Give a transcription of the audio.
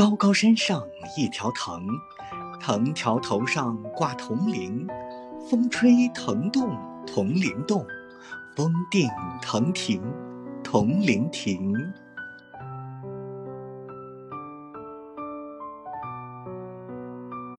高高山上一条藤藤条头上挂铜铃风吹藤动铜铃动风定藤停铜铃停。